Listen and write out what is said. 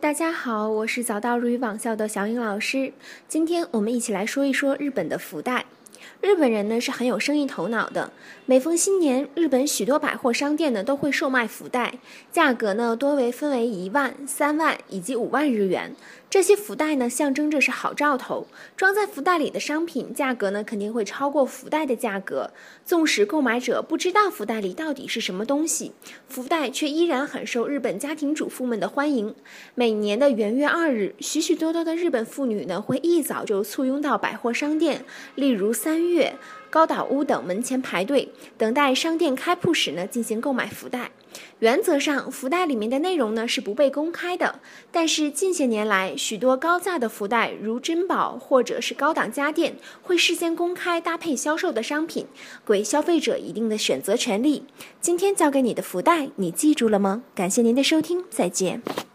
大家好，我是早到日语网校的小颖老师。今天我们一起来说一说日本的福袋。日本人呢是很有生意头脑的，每逢新年，日本许多百货商店呢都会售卖福袋，价格呢多为分为一万、三万以及五万日元。这些福袋呢象征着是好兆头，装在福袋里的商品价格呢肯定会超过福袋的价格。纵使购买者不知道福袋里到底是什么东西，福袋却依然很受日本家庭主妇们的欢迎。每年的元月二日，许许多多的日本妇女呢会一早就簇拥到百货商店，例如三月。高岛屋等门前排队，等待商店开铺时呢，进行购买福袋。原则上，福袋里面的内容呢是不被公开的。但是近些年来，许多高价的福袋，如珍宝或者是高档家电，会事先公开搭配销售的商品，给消费者一定的选择权利。今天教给你的福袋，你记住了吗？感谢您的收听，再见。